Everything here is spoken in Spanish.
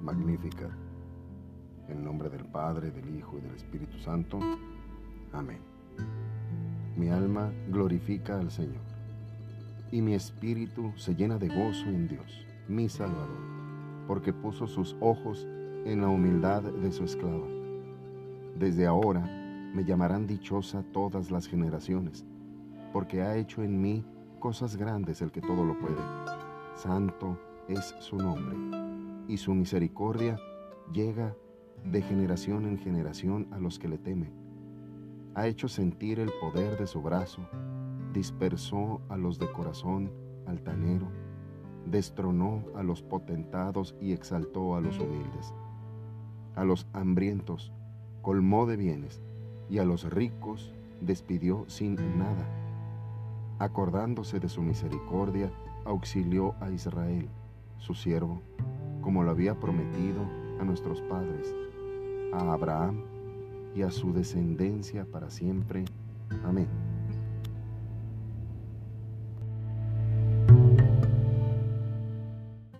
Magnífica. En nombre del Padre, del Hijo y del Espíritu Santo. Amén. Mi alma glorifica al Señor, y mi espíritu se llena de gozo en Dios, mi Salvador, porque puso sus ojos en la humildad de su esclava. Desde ahora me llamarán dichosa todas las generaciones, porque ha hecho en mí cosas grandes el que todo lo puede. Santo es su nombre, y su misericordia llega de generación en generación a los que le temen. Ha hecho sentir el poder de su brazo, dispersó a los de corazón altanero, destronó a los potentados y exaltó a los humildes. A los hambrientos colmó de bienes, y a los ricos despidió sin nada. Acordándose de su misericordia, auxilió a Israel, su siervo, como lo había prometido a nuestros padres, a Abraham y a su descendencia para siempre. Amén.